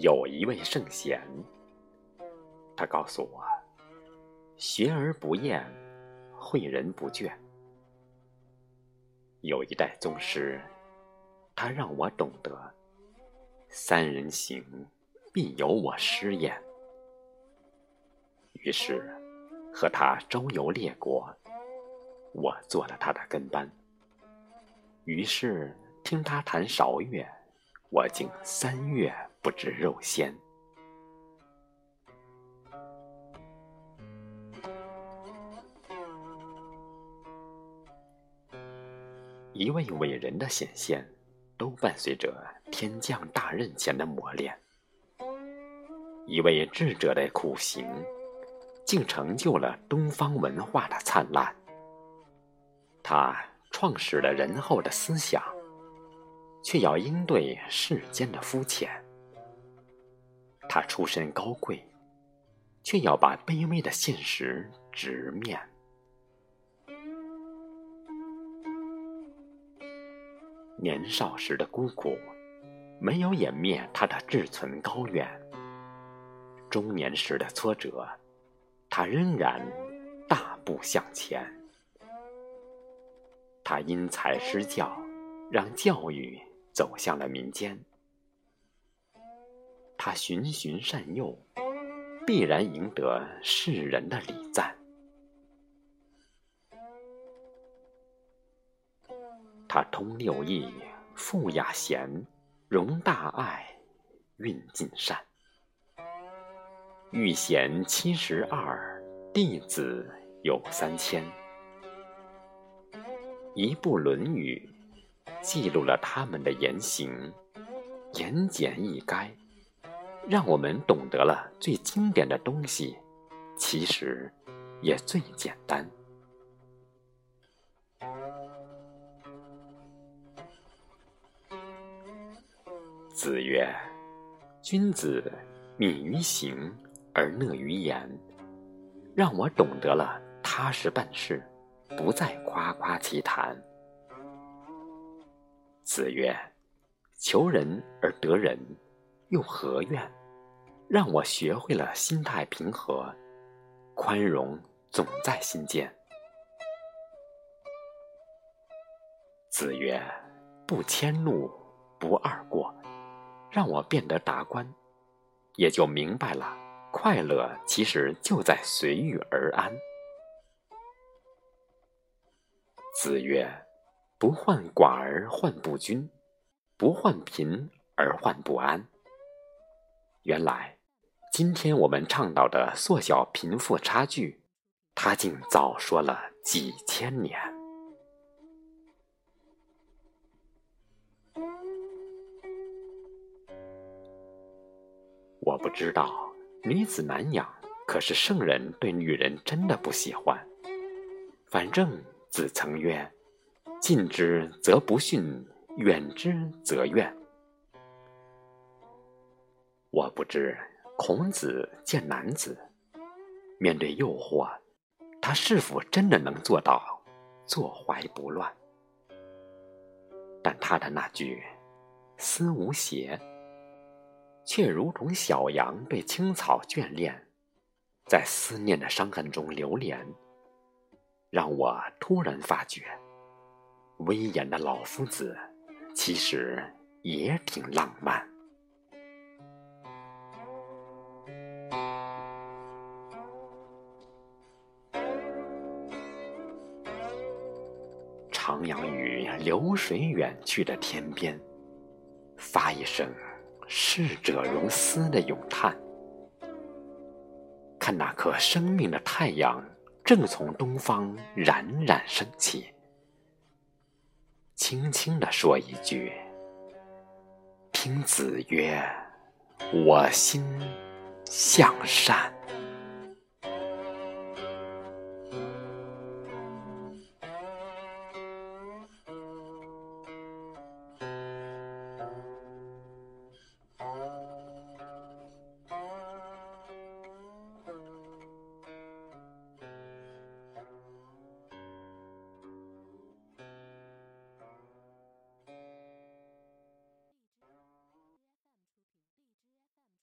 有一位圣贤，他告诉我：“学而不厌，诲人不倦。”有一代宗师，他让我懂得：“三人行，必有我师焉。”于是，和他周游列国，我做了他的跟班。于是，听他弹韶乐，我竟三月不知肉鲜。一位伟人的显现，都伴随着天降大任前的磨练；一位智者的苦行。竟成就了东方文化的灿烂。他创始了仁厚的思想，却要应对世间的肤浅；他出身高贵，却要把卑微的现实直面。年少时的孤苦，没有掩灭他的志存高远；中年时的挫折。他仍然大步向前，他因材施教，让教育走向了民间。他循循善诱，必然赢得世人的礼赞。他通六艺，富雅贤，容大爱，蕴尽善。遇贤七十二，弟子有三千。一部《论语》，记录了他们的言行，言简意赅，让我们懂得了最经典的东西，其实也最简单。子曰：“君子敏于行。”而乐于言，让我懂得了踏实办事，不再夸夸其谈。子曰：“求人而得人，又何怨？”让我学会了心态平和，宽容总在心间。子曰：“不迁怒，不贰过。”让我变得达观，也就明白了。快乐其实就在随遇而安。子曰：“不患寡而患不均，不患贫而患不安。”原来，今天我们倡导的缩小贫富差距，他竟早说了几千年。我不知道。女子难养，可是圣人对女人真的不喜欢。反正子曾曰：“近之则不逊，远之则怨。”我不知孔子见男子面对诱惑，他是否真的能做到坐怀不乱？但他的那句“思无邪”。却如同小羊被青草眷恋，在思念的伤痕中流连，让我突然发觉，威严的老夫子其实也挺浪漫。徜徉于流水远去的天边，发一声。逝者如斯的咏叹，看那颗生命的太阳正从东方冉冉升起，轻轻的说一句：“听子曰，我心向善。”